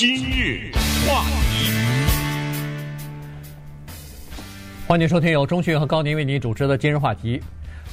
今日话题，欢迎收听由钟讯和高宁为您主持的今日话题。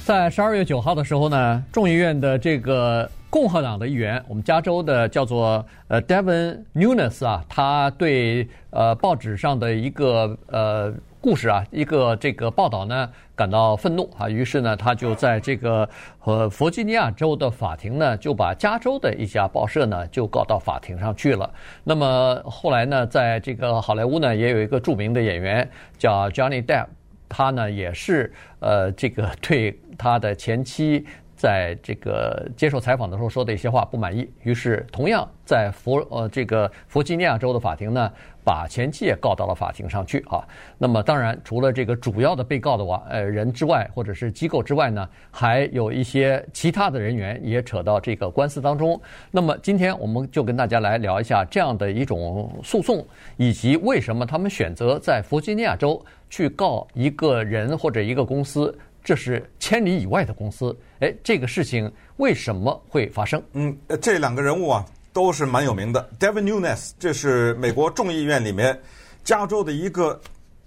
在十二月九号的时候呢，众议院的这个共和党的议员，我们加州的叫做呃 Devin Nunes 啊，他对呃报纸上的一个呃。故事啊，一个这个报道呢，感到愤怒啊，于是呢，他就在这个和弗吉尼亚州的法庭呢，就把加州的一家报社呢，就告到法庭上去了。那么后来呢，在这个好莱坞呢，也有一个著名的演员叫 Johnny Depp，他呢也是呃，这个对他的前妻。在这个接受采访的时候说的一些话不满意，于是同样在佛呃这个弗吉尼亚州的法庭呢，把前妻也告到了法庭上去啊。那么当然，除了这个主要的被告的话呃人之外，或者是机构之外呢，还有一些其他的人员也扯到这个官司当中。那么今天我们就跟大家来聊一下这样的一种诉讼，以及为什么他们选择在弗吉尼亚州去告一个人或者一个公司。这是千里以外的公司，哎，这个事情为什么会发生？嗯，这两个人物啊都是蛮有名的。Devin Nunes，这是美国众议院里面加州的一个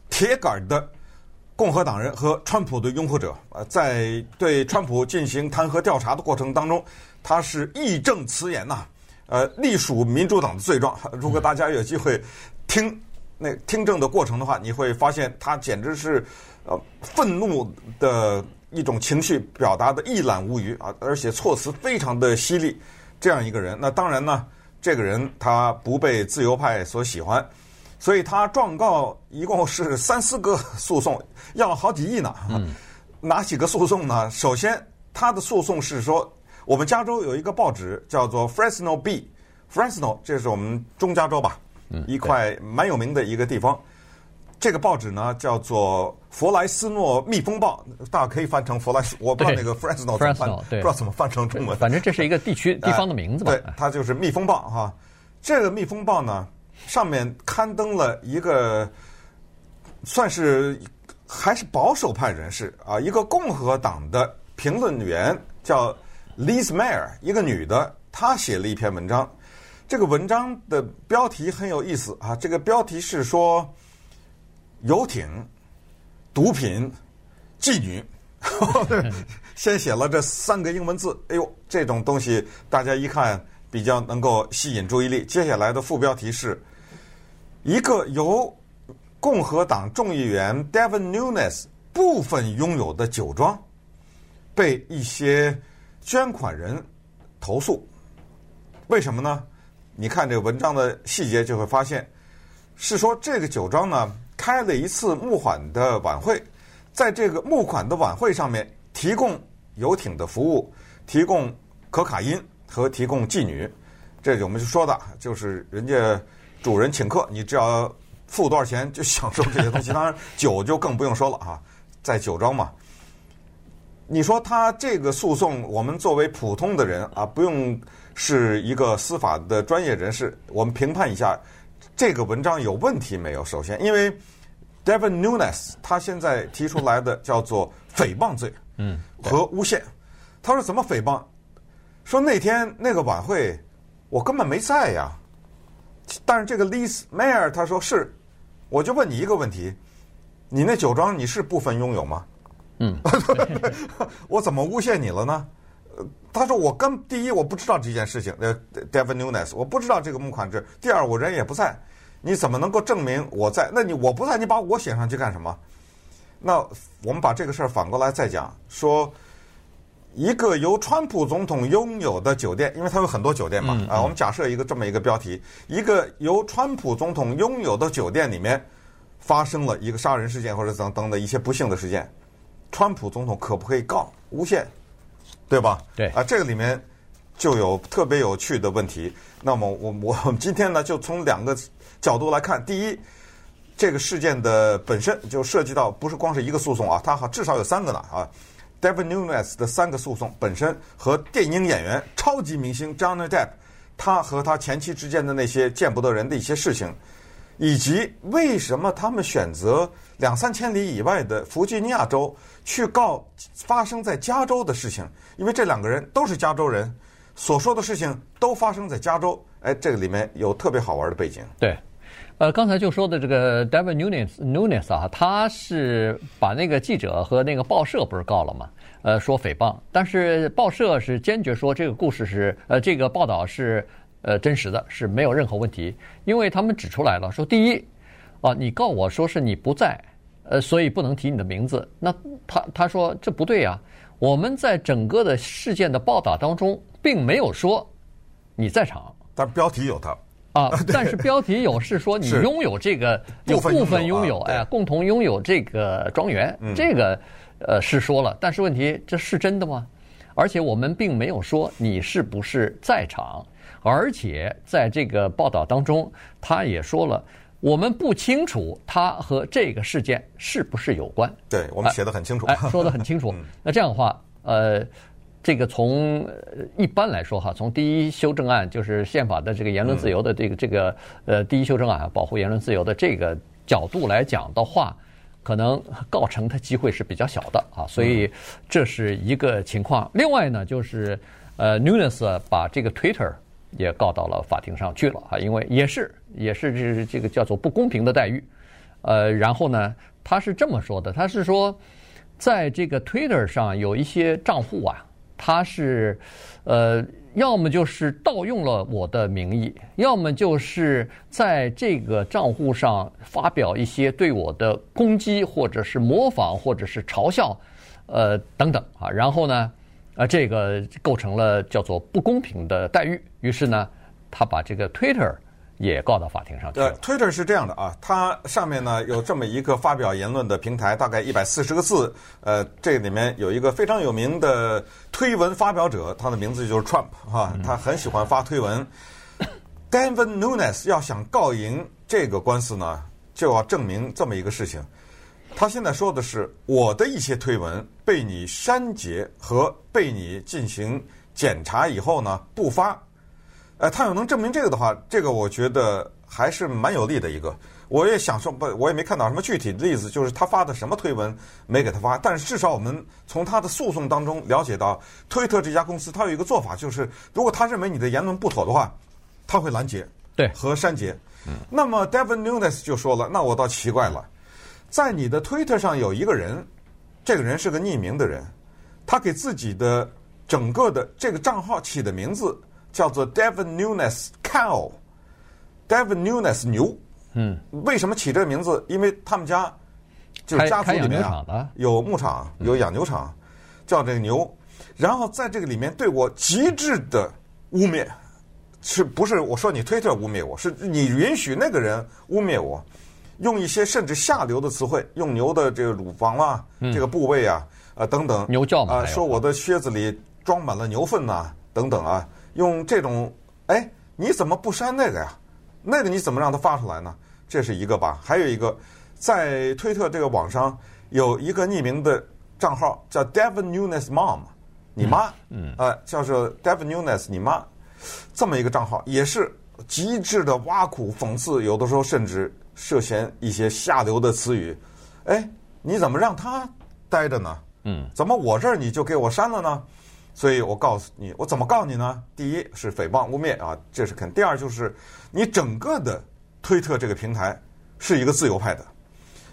铁杆的共和党人和川普的拥护者呃，在对川普进行弹劾调查的过程当中，他是义正辞严呐，呃，隶属民主党的罪状。如果大家有机会听那听证的过程的话，你会发现他简直是。呃，愤怒的一种情绪表达的一览无余啊，而且措辞非常的犀利。这样一个人，那当然呢，这个人他不被自由派所喜欢，所以他状告一共是三四个诉讼，要好几亿呢。嗯，哪几个诉讼呢？首先，他的诉讼是说，我们加州有一个报纸叫做 Fresno Bee，Fresno 这是我们中加州吧，一块蛮有名的一个地方。这个报纸呢叫做弗莱斯诺蜜蜂报，大家可以翻成弗莱斯，我不知道那个 Fresno 怎么翻，不知道怎么翻成中文。反正这是一个地区地方的名字吧。对，它就是蜜蜂报哈。这个蜜蜂报呢，上面刊登了一个算是还是保守派人士啊，一个共和党的评论员叫 Liz Mayer，一个女的，她写了一篇文章。这个文章的标题很有意思啊，这个标题是说。游艇、毒品、妓女，先写了这三个英文字。哎呦，这种东西大家一看比较能够吸引注意力。接下来的副标题是一个由共和党众议员 Devin Nunes 部分拥有的酒庄被一些捐款人投诉。为什么呢？你看这个文章的细节就会发现，是说这个酒庄呢。开了一次募款的晚会，在这个募款的晚会上面，提供游艇的服务，提供可卡因和提供妓女，这就我们就说的，就是人家主人请客，你只要付多少钱就享受这些东西。当然，酒就更不用说了啊，在酒庄嘛。你说他这个诉讼，我们作为普通的人啊，不用是一个司法的专业人士，我们评判一下。这个文章有问题没有？首先，因为 Devin Nunes 他现在提出来的叫做诽谤罪，嗯，和诬陷。他说怎么诽谤？说那天那个晚会我根本没在呀。但是这个 Liz Mayer 他说是，我就问你一个问题：你那酒庄你是部分拥有吗？嗯，我怎么诬陷你了呢？他说：“我跟第一我不知道这件事情，呃，Devin Nunes，我不知道这个募款制。第二，我人也不在，你怎么能够证明我在？那你我不在，你把我写上去干什么？那我们把这个事儿反过来再讲，说一个由川普总统拥有的酒店，因为他有很多酒店嘛，嗯嗯、啊，我们假设一个这么一个标题：一个由川普总统拥有的酒店里面发生了一个杀人事件或者等等的一些不幸的事件，川普总统可不可以告诬陷？”对吧？对啊，这个里面就有特别有趣的问题。那么我我们今天呢，就从两个角度来看。第一，这个事件的本身就涉及到不是光是一个诉讼啊，它好至少有三个呢啊。Devin Nunes 的三个诉讼本身和电影演员、超级明星 Johnny Depp 他和他前妻之间的那些见不得人的一些事情，以及为什么他们选择两三千里以外的弗吉尼亚州。去告发生在加州的事情，因为这两个人都是加州人，所说的事情都发生在加州，哎，这个里面有特别好玩的背景。对，呃，刚才就说的这个 David Nunes Nunes 啊，他是把那个记者和那个报社不是告了吗？呃，说诽谤，但是报社是坚决说这个故事是呃这个报道是呃真实的，是没有任何问题，因为他们指出来了，说第一，啊，你告我说是你不在，呃，所以不能提你的名字。那他他说这不对呀，我们在整个的事件的报道当中并没有说你在场，但标题有他啊，但是标题有是说你拥有这个有部分拥有哎，共同拥有这个庄园，这个。呃，是说了，但是问题这是真的吗？而且我们并没有说你是不是在场，而且在这个报道当中，他也说了，我们不清楚他和这个事件是不是有关。对，我们写的很清楚，哎，说的很清楚。那这样的话，呃，这个从一般来说哈，从第一修正案就是宪法的这个言论自由的这个这个呃第一修正案保护言论自由的这个角度来讲的话。可能告成的机会是比较小的啊，所以这是一个情况。另外呢，就是呃，Nunes 把这个 Twitter 也告到了法庭上去了啊，因为也是也是这这个叫做不公平的待遇。呃，然后呢，他是这么说的，他是说在这个 Twitter 上有一些账户啊，他是呃。要么就是盗用了我的名义，要么就是在这个账户上发表一些对我的攻击，或者是模仿，或者是嘲笑，呃等等啊。然后呢，呃，这个构成了叫做不公平的待遇。于是呢，他把这个 Twitter。也告到法庭上去了。呃，Twitter 是这样的啊，它上面呢有这么一个发表言论的平台，大概一百四十个字。呃，这里面有一个非常有名的推文发表者，他的名字就是 Trump 哈，他很喜欢发推文。Devin Nunes 要想告赢这个官司呢，就要证明这么一个事情。他现在说的是，我的一些推文被你删节和被你进行检查以后呢，不发。呃，他要能证明这个的话，这个我觉得还是蛮有利的一个。我也想说不，我也没看到什么具体的例子，就是他发的什么推文没给他发。但是至少我们从他的诉讼当中了解到，推特这家公司他有一个做法，就是如果他认为你的言论不妥的话，他会拦截，对，和删节。嗯。那么 Devin Nunes 就说了，那我倒奇怪了，在你的推特上有一个人，这个人是个匿名的人，他给自己的整个的这个账号起的名字。叫做 Devin Nunes Cow，Devin Nunes 牛。嗯，为什么起这个名字？因为他们家就是家族里面啊，有牧场，有养牛场，叫这个牛。然后在这个里面对我极致的污蔑，是不是我说你推特污蔑我？是你允许那个人污蔑我，用一些甚至下流的词汇，用牛的这个乳房啊，这个部位啊，呃等等，牛叫啊，说我的靴子里装满了牛粪呐，等等啊。用这种，哎，你怎么不删那个呀？那个你怎么让它发出来呢？这是一个吧。还有一个，在推特这个网上有一个匿名的账号叫 Devin Nunes Mom，你妈，嗯，呃，叫做 Devin Nunes 你妈，这么一个账号也是极致的挖苦讽刺，有的时候甚至涉嫌一些下流的词语。哎，你怎么让他待着呢？嗯，怎么我这儿你就给我删了呢？所以我告诉你，我怎么告你呢？第一是诽谤污蔑啊，这是肯；第二就是你整个的推特这个平台是一个自由派的，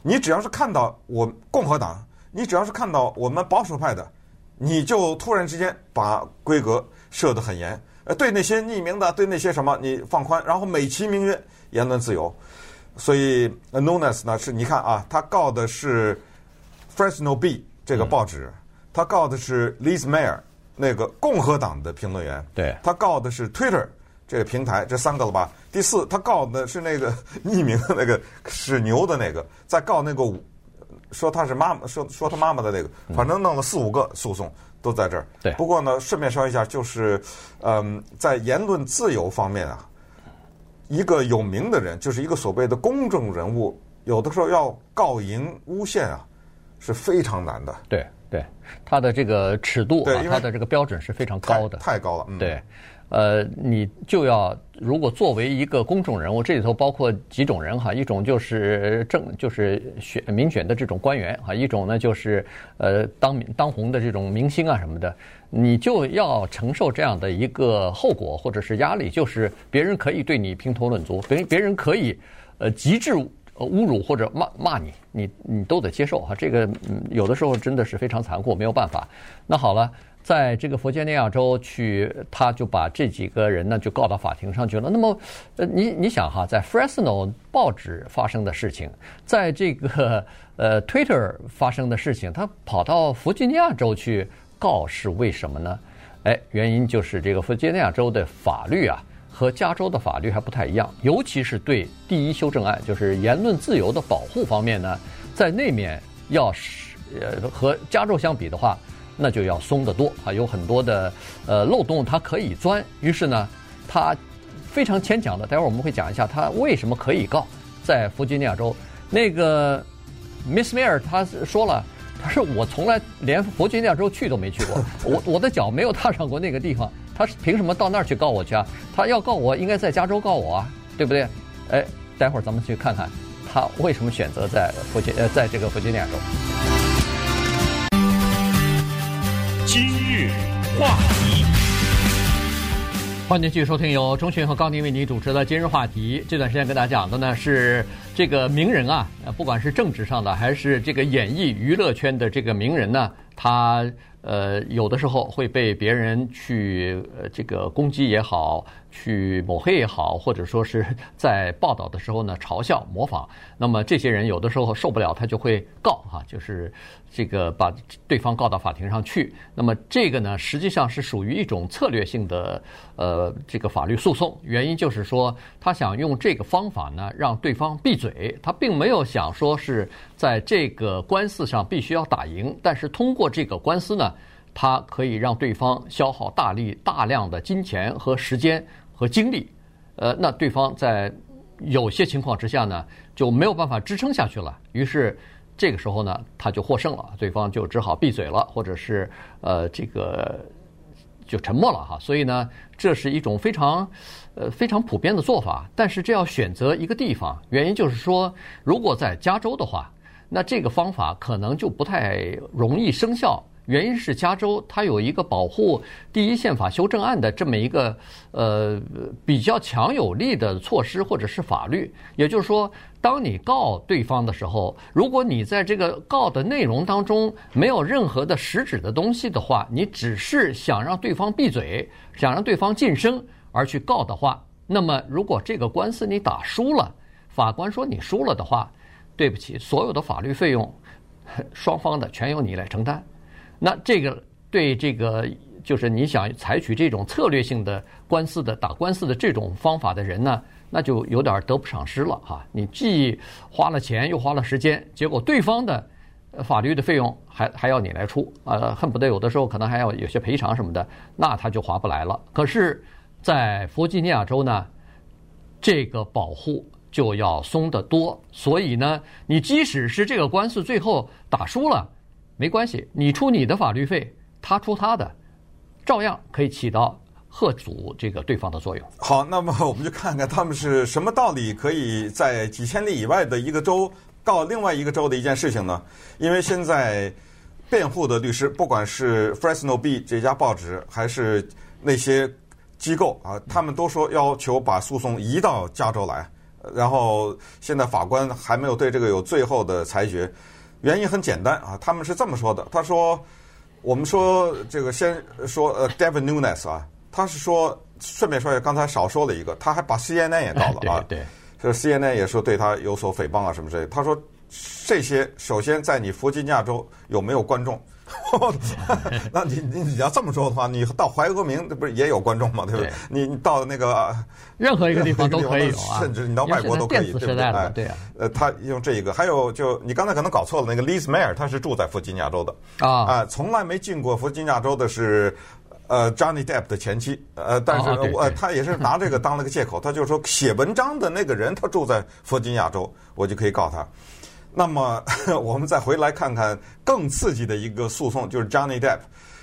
你只要是看到我共和党，你只要是看到我们保守派的，你就突然之间把规格设得很严，呃，对那些匿名的，对那些什么你放宽，然后美其名曰言论自由。所以 Nunes 呢是，你看啊，他告的是 Fresno Bee 这个报纸，他告的是 Liz Mayer。那个共和党的评论员，对，他告的是 Twitter 这个平台，这三个了吧？第四，他告的是那个 匿名的那个使牛的那个，在告那个说他是妈妈，说说他妈妈的那个，反正弄了四五个诉讼都在这儿。对，不过呢，顺便说一下，就是嗯，在言论自由方面啊，一个有名的人，就是一个所谓的公众人物，有的时候要告赢诬陷啊，是非常难的。对。对，他的这个尺度啊，他的这个标准是非常高的，太，太高了。嗯、对，呃，你就要如果作为一个公众人物，这里头包括几种人哈，一种就是政，就是选民选的这种官员哈，一种呢就是呃当当红的这种明星啊什么的，你就要承受这样的一个后果或者是压力，就是别人可以对你评头论足，别别人可以呃极致侮辱或者骂骂你，你你都得接受哈，这个嗯有的时候真的是非常残酷，没有办法。那好了。在这个弗吉尼亚州去，他就把这几个人呢就告到法庭上去了。那么，呃，你你想哈，在 Fresno 报纸发生的事情，在这个呃 Twitter 发生的事情，他跑到弗吉尼亚州去告是为什么呢？哎，原因就是这个弗吉尼亚州的法律啊和加州的法律还不太一样，尤其是对第一修正案，就是言论自由的保护方面呢，在那面要是呃和加州相比的话。那就要松得多啊，有很多的呃漏洞，它可以钻。于是呢，他非常牵强的。待会儿我们会讲一下他为什么可以告。在弗吉尼亚州，那个 Miss Mayor 他说了，他说我从来连弗吉尼亚州去都没去过，我我的脚没有踏上过那个地方，他凭什么到那儿去告我去啊？他要告我，应该在加州告我啊，对不对？哎，待会儿咱们去看看他为什么选择在弗吉呃在这个弗吉尼亚州。今日话题，欢迎继续收听由钟迅和高宁为你主持的今日话题。这段时间跟大家讲的呢是这个名人啊，不管是政治上的还是这个演艺娱乐圈的这个名人呢，他呃有的时候会被别人去呃这个攻击也好。去抹黑也好，或者说是在报道的时候呢，嘲笑、模仿，那么这些人有的时候受不了，他就会告哈，就是这个把对方告到法庭上去。那么这个呢，实际上是属于一种策略性的呃这个法律诉讼。原因就是说，他想用这个方法呢，让对方闭嘴。他并没有想说是在这个官司上必须要打赢，但是通过这个官司呢，他可以让对方消耗大力、大量的金钱和时间。和精力，呃，那对方在有些情况之下呢，就没有办法支撑下去了。于是这个时候呢，他就获胜了，对方就只好闭嘴了，或者是呃，这个就沉默了哈。所以呢，这是一种非常呃非常普遍的做法。但是这要选择一个地方，原因就是说，如果在加州的话，那这个方法可能就不太容易生效。原因是加州它有一个保护第一宪法修正案的这么一个呃比较强有力的措施或者是法律，也就是说，当你告对方的时候，如果你在这个告的内容当中没有任何的实质的东西的话，你只是想让对方闭嘴，想让对方噤声而去告的话，那么如果这个官司你打输了，法官说你输了的话，对不起，所有的法律费用 双方的全由你来承担。那这个对这个就是你想采取这种策略性的官司的打官司的这种方法的人呢，那就有点得不偿失了哈。你既花了钱又花了时间，结果对方的法律的费用还还要你来出，呃，恨不得有的时候可能还要有些赔偿什么的，那他就划不来了。可是，在弗吉尼亚州呢，这个保护就要松得多，所以呢，你即使是这个官司最后打输了。没关系，你出你的法律费，他出他的，照样可以起到贺阻这个对方的作用。好，那么我们就看看他们是什么道理，可以在几千里以外的一个州告另外一个州的一件事情呢？因为现在辩护的律师，不管是 Fresno B 这家报纸，还是那些机构啊，他们都说要求把诉讼移到加州来。然后现在法官还没有对这个有最后的裁决。原因很简单啊，他们是这么说的。他说：“我们说这个先说呃，Devin Nunes 啊，他是说顺便说一下，刚才少说了一个，他还把 CNN 也告了啊。对，这 CNN 也说对他有所诽谤啊什么之类的。他说这些首先在你弗吉尼亚州有没有观众？” 那你你你要这么说的话，你到怀俄明，那不是也有观众吗？对不对？你你到那个任何一个地方都可以有啊，甚至你到外国都可以，对不对？哎，对啊。呃，他用这一个，还有就你刚才可能搞错了，那个 Liz Mayer 他是住在弗吉尼亚州的啊啊，从来没进过弗吉尼亚州的是呃 Johnny Depp 的前妻，呃，但是我他也是拿这个当了个借口，他就是说写文章的那个人他住在弗吉尼亚州，我就可以告他。那么，我们再回来看看更刺激的一个诉讼，就是 Johnny Depp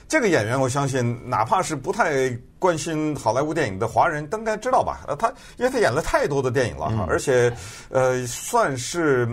这个演员。我相信，哪怕是不太关关心好莱坞电影的华人都应该知道吧？呃，他因为他演了太多的电影了哈，而且呃，算是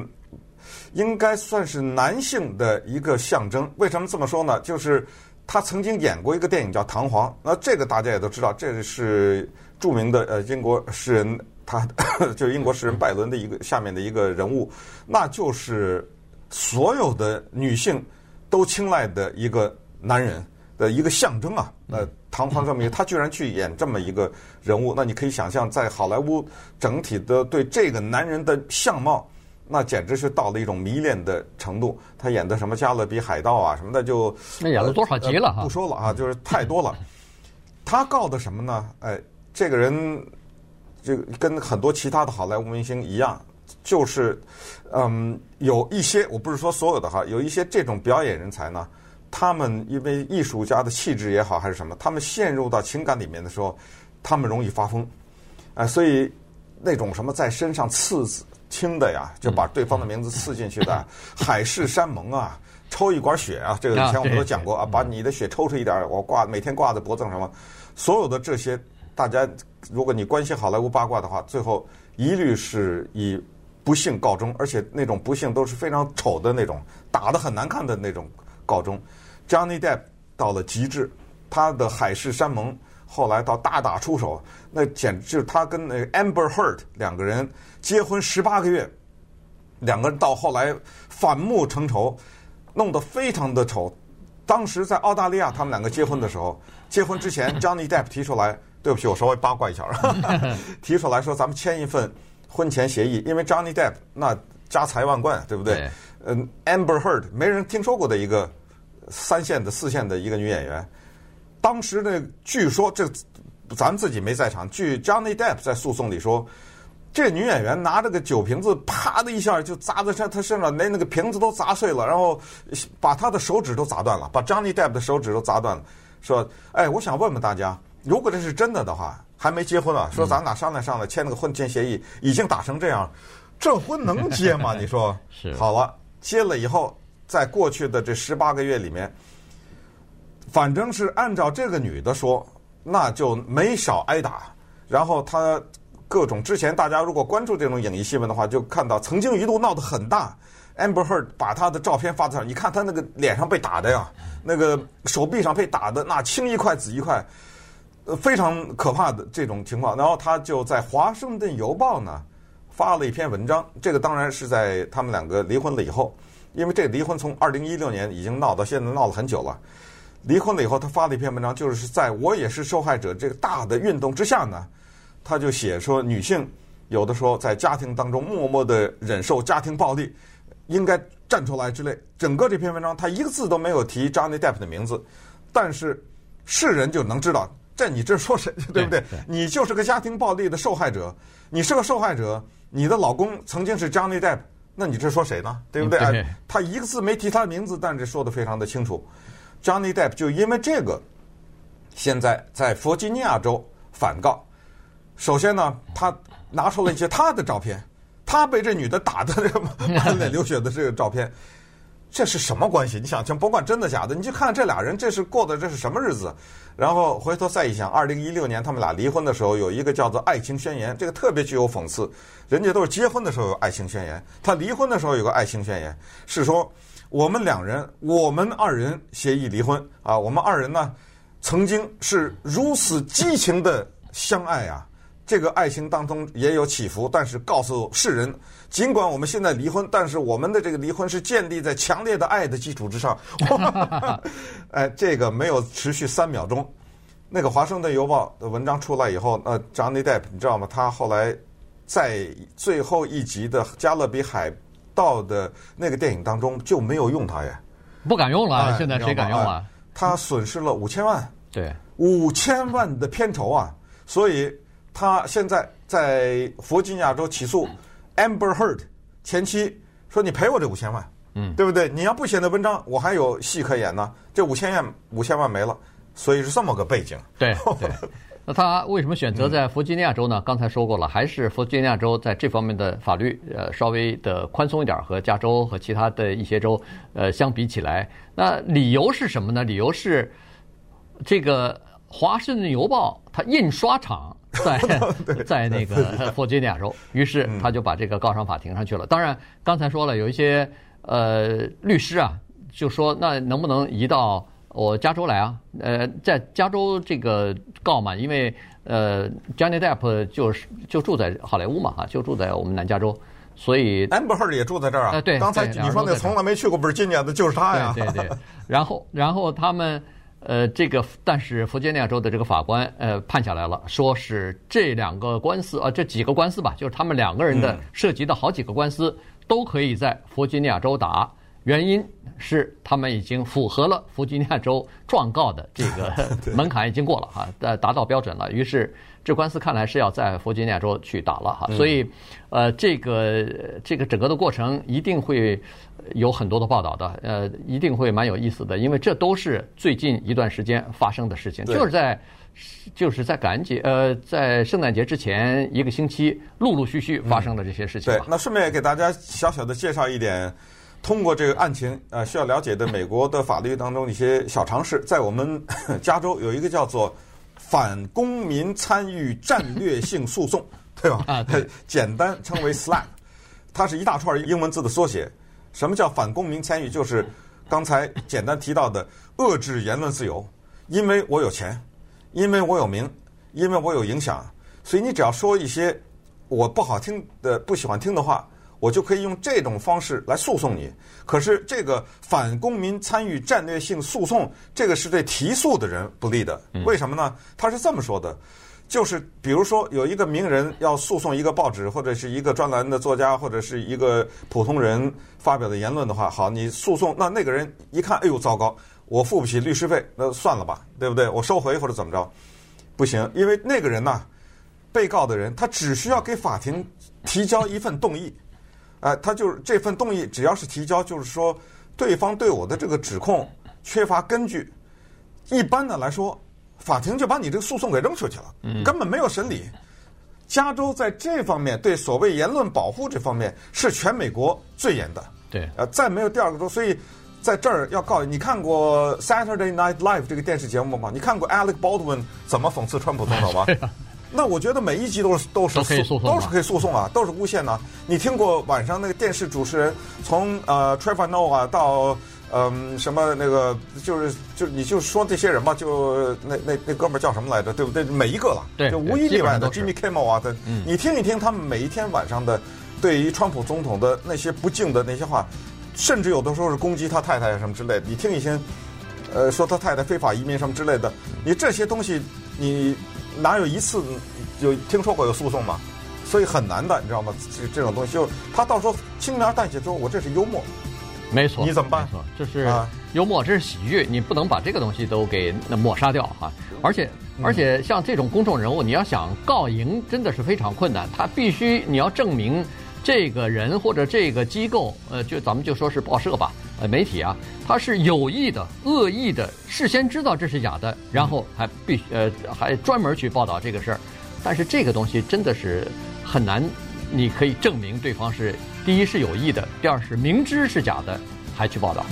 应该算是男性的一个象征。为什么这么说呢？就是他曾经演过一个电影叫《唐璜》，那这个大家也都知道，这个是著名的呃英国诗人，他 就是英国诗人拜伦的一个下面的一个人物，那就是所有的女性都青睐的一个男人。的一个象征啊，呃，唐璜这么一个，他居然去演这么一个人物，那你可以想象，在好莱坞整体的对这个男人的相貌，那简直是到了一种迷恋的程度。他演的什么《加勒比海盗》啊什么的，就那演了多少集了哈？不说了啊，就是太多了。他告的什么呢？哎，这个人就跟很多其他的好莱坞明星一样，就是嗯，有一些我不是说所有的哈，有一些这种表演人才呢。他们因为艺术家的气质也好，还是什么，他们陷入到情感里面的时候，他们容易发疯，啊，所以那种什么在身上刺青的呀，就把对方的名字刺进去的，海誓山盟啊，抽一管血啊，这个以前我们都讲过啊，把你的血抽出一点，我挂每天挂在脖子上什么，所有的这些，大家如果你关心好莱坞八卦的话，最后一律是以不幸告终，而且那种不幸都是非常丑的那种，打得很难看的那种告终。Johnny Depp 到了极致，他的海誓山盟，后来到大打出手，那简直就是他跟那个 Amber Heard 两个人结婚十八个月，两个人到后来反目成仇，弄得非常的丑。当时在澳大利亚，他们两个结婚的时候，结婚之前，Johnny Depp 提出来，对不起，我稍微八卦一下，提出来说咱们签一份婚前协议，因为 Johnny Depp 那家财万贯，对不对？嗯，Amber Heard 没人听说过的一个。三线的、四线的一个女演员，当时呢，据说这咱们自己没在场。据 Johnny Depp 在诉讼里说，这女演员拿着个酒瓶子，啪的一下就砸在他他身上，连那个瓶子都砸碎了，然后把他的手指都砸断了，把 Johnny Depp 的手指都砸断了。说，哎，我想问问大家，如果这是真的的话，还没结婚啊？说咱俩商量商量，签了个婚前协议，已经打成这样，这婚能结吗？你说？是。好了，结了以后。在过去的这十八个月里面，反正是按照这个女的说，那就没少挨打。然后她各种之前大家如果关注这种影艺新闻的话，就看到曾经一度闹得很大。Amber Heard 把她的照片发在上，你看她那个脸上被打的呀，那个手臂上被打的那青一块紫一块，呃，呃非常可怕的这种情况。然后他就在《华盛顿邮报》呢发了一篇文章，这个当然是在他们两个离婚了以后。因为这离婚从二零一六年已经闹到现在闹了很久了，离婚了以后，他发了一篇文章，就是在我也是受害者这个大的运动之下呢，他就写说女性有的时候在家庭当中默默的忍受家庭暴力，应该站出来之类。整个这篇文章他一个字都没有提 Johnny Depp 的名字，但是世人就能知道，这你这说谁对不对？你就是个家庭暴力的受害者，你是个受害者，你的老公曾经是 Johnny Depp。那你这说谁呢？对不对？对他一个字没提他的名字，但是说的非常的清楚。Johnny Depp 就因为这个，现在在弗吉尼亚州反告。首先呢，他拿出了一些他的照片，他被这女的打的这满脸流血的这个照片。这是什么关系？你想想，甭管真的假的，你就看看这俩人这是过的这是什么日子？然后回头再一想，二零一六年他们俩离婚的时候，有一个叫做爱情宣言，这个特别具有讽刺。人家都是结婚的时候有爱情宣言，他离婚的时候有个爱情宣言，是说我们两人，我们二人协议离婚啊，我们二人呢曾经是如此激情的相爱啊。这个爱情当中也有起伏，但是告诉世人，尽管我们现在离婚，但是我们的这个离婚是建立在强烈的爱的基础之上。哎，这个没有持续三秒钟，那个《华盛顿邮报》的文章出来以后，呃，Johnny Depp 你知道吗？他后来在最后一集的《加勒比海盗》的那个电影当中就没有用他呀，不敢用了。哎、现在谁敢用啊？他损失了五千万，对，五千万的片酬啊，所以。他现在在弗吉尼亚州起诉 Amber Heard 前妻，说你赔我这五千万，嗯，对不对？你要不写那文章，我还有戏可演呢。这五千万五千万没了，所以是这么个背景。对 对。那他为什么选择在弗吉尼亚州呢？刚才说过了，还是弗吉尼亚州在这方面的法律呃稍微的宽松一点，和加州和其他的一些州呃相比起来，那理由是什么呢？理由是这个。《华盛顿邮报》它印刷厂在 在那个弗吉尼亚州，于是他就把这个告上法庭上去了。当然，刚才说了，有一些呃律师啊，就说那能不能移到我加州来啊？呃，在加州这个告嘛，因为呃，Johnny Depp 就是就住在好莱坞嘛，哈，就住在我们南加州，所以 Amber Heard 也住在这儿啊。对，刚才你说那从来没去过，不是今年的，就是他呀。对对对。然后，然后他们。呃，这个但是弗吉尼亚州的这个法官呃判下来了，说是这两个官司啊，这几个官司吧，就是他们两个人的涉及的好几个官司都可以在弗吉尼亚州打，原因是他们已经符合了弗吉尼亚州状告的这个 门槛已经过了哈，呃达到标准了，于是这官司看来是要在弗吉尼亚州去打了哈，所以呃这个这个整个的过程一定会。有很多的报道的，呃，一定会蛮有意思的，因为这都是最近一段时间发生的事情，就是在就是在感恩节，呃，在圣诞节之前一个星期，陆陆续续发生的这些事情。对，那顺便也给大家小小的介绍一点，通过这个案情，呃，需要了解的美国的法律当中一些小常识，在我们 加州有一个叫做反公民参与战略性诉讼，对吧？啊，对，简单称为 SLAPP，它是一大串英文字的缩写。什么叫反公民参与？就是刚才简单提到的遏制言论自由，因为我有钱，因为我有名，因为我有影响，所以你只要说一些我不好听的、不喜欢听的话，我就可以用这种方式来诉讼你。可是这个反公民参与战略性诉讼，这个是对提诉的人不利的。为什么呢？他是这么说的。就是比如说，有一个名人要诉讼一个报纸，或者是一个专栏的作家，或者是一个普通人发表的言论的话，好，你诉讼，那那个人一看，哎呦，糟糕，我付不起律师费，那算了吧，对不对？我收回或者怎么着，不行，因为那个人呐，被告的人他只需要给法庭提交一份动议，哎，他就是这份动议，只要是提交，就是说对方对我的这个指控缺乏根据，一般的来说。法庭就把你这个诉讼给扔出去了，根本没有审理。加州在这方面对所谓言论保护这方面是全美国最严的。对，呃，再没有第二个州，所以在这儿要告诉你，你看过 Saturday Night Live 这个电视节目吗？你看过 Alec Baldwin 怎么讽刺川普总统吗？那我觉得每一集都是都是诉都是可以诉讼啊，都是诬陷呐。你听过晚上那个电视主持人从呃 Trevor Noah 到。嗯，什么那个就是就你就说这些人吧，就那那那哥们儿叫什么来着？对不对？每一个了，对，就无一例外的 Jimmy Kimmel 啊的，嗯、你听一听他们每一天晚上的对于川普总统的那些不敬的那些话，甚至有的时候是攻击他太太什么之类的。你听一听，呃，说他太太非法移民什么之类的，你这些东西你哪有一次有听说过有诉讼吗？所以很难的，你知道吗？这这种东西就他到时候轻描淡写说，我这是幽默。没错，你怎么办？没错，这是幽默，这是喜剧，你不能把这个东西都给那抹杀掉哈。而且，而且像这种公众人物，你要想告赢，真的是非常困难。他必须你要证明这个人或者这个机构，呃，就咱们就说是报社吧，呃，媒体啊，他是有意的、恶意的，事先知道这是假的，然后还必须呃还专门去报道这个事儿。但是这个东西真的是很难，你可以证明对方是。第一是有意的，第二是明知是假的，还去报道。